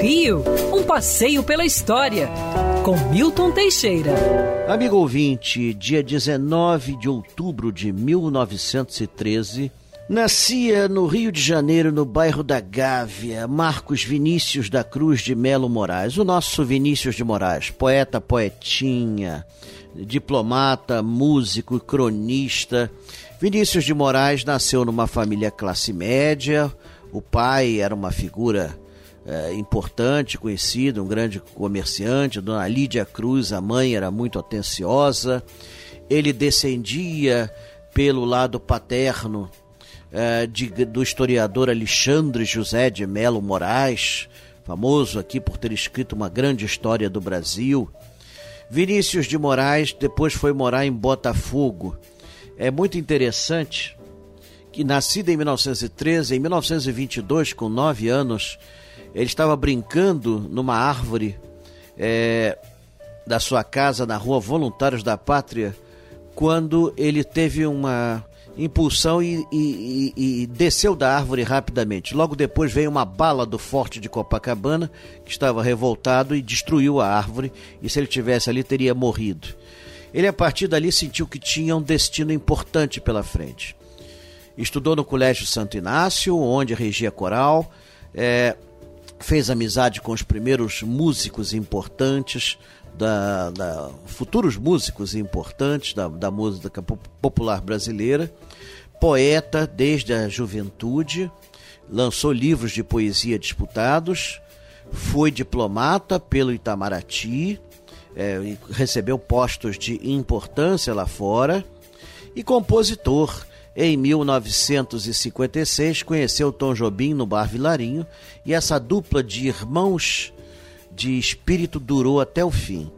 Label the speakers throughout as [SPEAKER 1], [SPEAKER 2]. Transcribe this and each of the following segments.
[SPEAKER 1] Rio, um passeio pela história, com Milton Teixeira.
[SPEAKER 2] Amigo ouvinte, dia 19 de outubro de 1913, nascia no Rio de Janeiro, no bairro da Gávea, Marcos Vinícius da Cruz de Melo Moraes, o nosso Vinícius de Moraes, poeta, poetinha, diplomata, músico, cronista. Vinícius de Moraes nasceu numa família classe média, o pai era uma figura é, importante, conhecido, um grande comerciante, Dona Lídia Cruz, a mãe era muito atenciosa. Ele descendia pelo lado paterno é, de, do historiador Alexandre José de Melo Moraes, famoso aqui por ter escrito uma grande história do Brasil. Vinícius de Moraes depois foi morar em Botafogo. É muito interessante que, nascido em 1913, em 1922, com nove anos, ele estava brincando numa árvore é, da sua casa na rua Voluntários da Pátria quando ele teve uma impulsão e, e, e, e, desceu da árvore rapidamente. Logo depois veio uma bala do forte de Copacabana, que estava revoltado e destruiu a árvore, e se ele tivesse ali teria morrido. Ele a partir dali sentiu que tinha um destino importante pela frente. Estudou no Colégio Santo Inácio, onde regia coral, é, fez amizade com os primeiros músicos importantes, da, da futuros músicos importantes da, da música popular brasileira, poeta desde a juventude, lançou livros de poesia disputados, foi diplomata pelo Itamaraty, é, recebeu postos de importância lá fora e compositor em 1956, conheceu Tom Jobim no Bar Vilarinho e essa dupla de irmãos de espírito durou até o fim.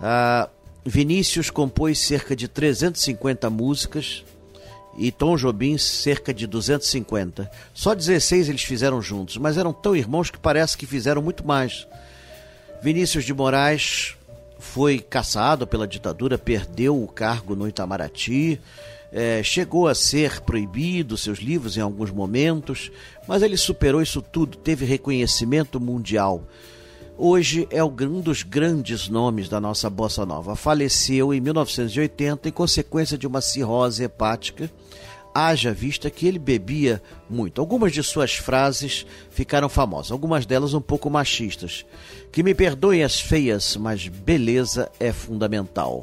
[SPEAKER 2] Ah, Vinícius compôs cerca de 350 músicas e Tom Jobim cerca de 250. Só 16 eles fizeram juntos, mas eram tão irmãos que parece que fizeram muito mais. Vinícius de Moraes foi caçado pela ditadura, perdeu o cargo no Itamaraty, é, chegou a ser proibido seus livros em alguns momentos, mas ele superou isso tudo, teve reconhecimento mundial. Hoje é um dos grandes nomes da nossa bossa nova. Faleceu em 1980 em consequência de uma cirrose hepática. Haja vista que ele bebia muito. Algumas de suas frases ficaram famosas, algumas delas um pouco machistas. Que me perdoem as feias, mas beleza é fundamental.